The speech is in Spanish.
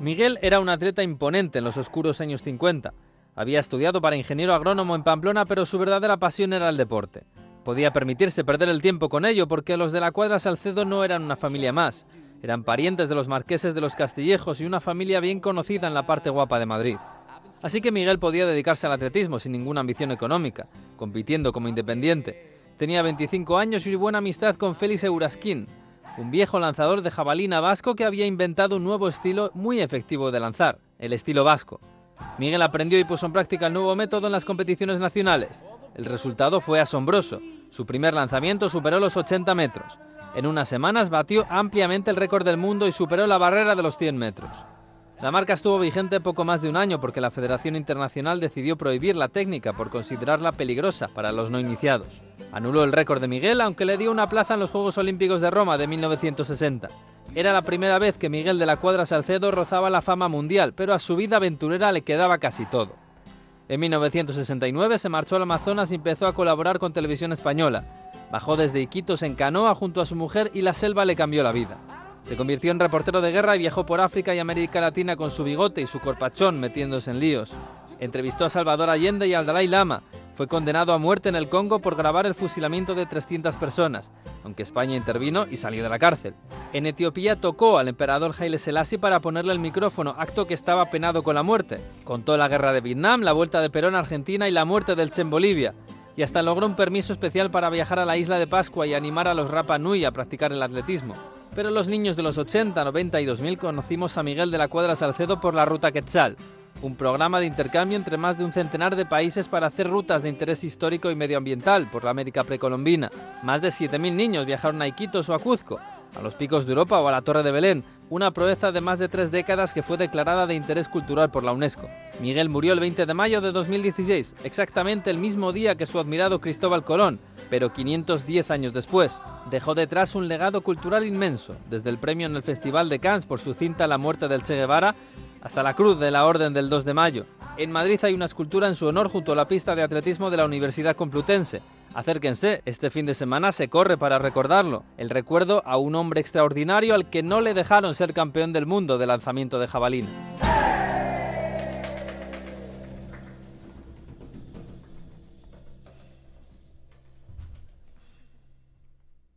Miguel era un atleta imponente en los oscuros años 50. Había estudiado para ingeniero agrónomo en Pamplona, pero su verdadera pasión era el deporte. Podía permitirse perder el tiempo con ello porque los de la cuadra Salcedo no eran una familia más. Eran parientes de los marqueses de los Castillejos y una familia bien conocida en la parte guapa de Madrid. Así que Miguel podía dedicarse al atletismo sin ninguna ambición económica, compitiendo como independiente. Tenía 25 años y buena amistad con Félix Eurasquín, un viejo lanzador de jabalina vasco que había inventado un nuevo estilo muy efectivo de lanzar, el estilo vasco. Miguel aprendió y puso en práctica el nuevo método en las competiciones nacionales. El resultado fue asombroso. Su primer lanzamiento superó los 80 metros. En unas semanas batió ampliamente el récord del mundo y superó la barrera de los 100 metros. La marca estuvo vigente poco más de un año porque la Federación Internacional decidió prohibir la técnica por considerarla peligrosa para los no iniciados. Anuló el récord de Miguel aunque le dio una plaza en los Juegos Olímpicos de Roma de 1960. Era la primera vez que Miguel de la Cuadra Salcedo rozaba la fama mundial, pero a su vida aventurera le quedaba casi todo. En 1969 se marchó al Amazonas y empezó a colaborar con Televisión Española. Bajó desde Iquitos en canoa junto a su mujer y la selva le cambió la vida. Se convirtió en reportero de guerra y viajó por África y América Latina con su bigote y su corpachón metiéndose en líos. Entrevistó a Salvador Allende y al Dalai Lama. Fue condenado a muerte en el Congo por grabar el fusilamiento de 300 personas, aunque España intervino y salió de la cárcel. En Etiopía tocó al emperador Haile Selassie para ponerle el micrófono, acto que estaba penado con la muerte. Contó la guerra de Vietnam, la vuelta de Perón a Argentina y la muerte del Che en Bolivia. Y hasta logró un permiso especial para viajar a la isla de Pascua y animar a los Rapa Nui a practicar el atletismo. Pero los niños de los 80, 90 y 2000 conocimos a Miguel de la Cuadra Salcedo por la Ruta Quetzal, un programa de intercambio entre más de un centenar de países para hacer rutas de interés histórico y medioambiental por la América precolombina. Más de 7.000 niños viajaron a Iquitos o a Cuzco, a los picos de Europa o a la Torre de Belén, una proeza de más de tres décadas que fue declarada de interés cultural por la UNESCO. Miguel murió el 20 de mayo de 2016, exactamente el mismo día que su admirado Cristóbal Colón, pero 510 años después. Dejó detrás un legado cultural inmenso, desde el premio en el Festival de Cannes por su cinta La muerte del Che Guevara hasta la cruz de la Orden del 2 de mayo. En Madrid hay una escultura en su honor junto a la pista de atletismo de la Universidad Complutense. Acérquense, este fin de semana se corre para recordarlo, el recuerdo a un hombre extraordinario al que no le dejaron ser campeón del mundo de lanzamiento de jabalina.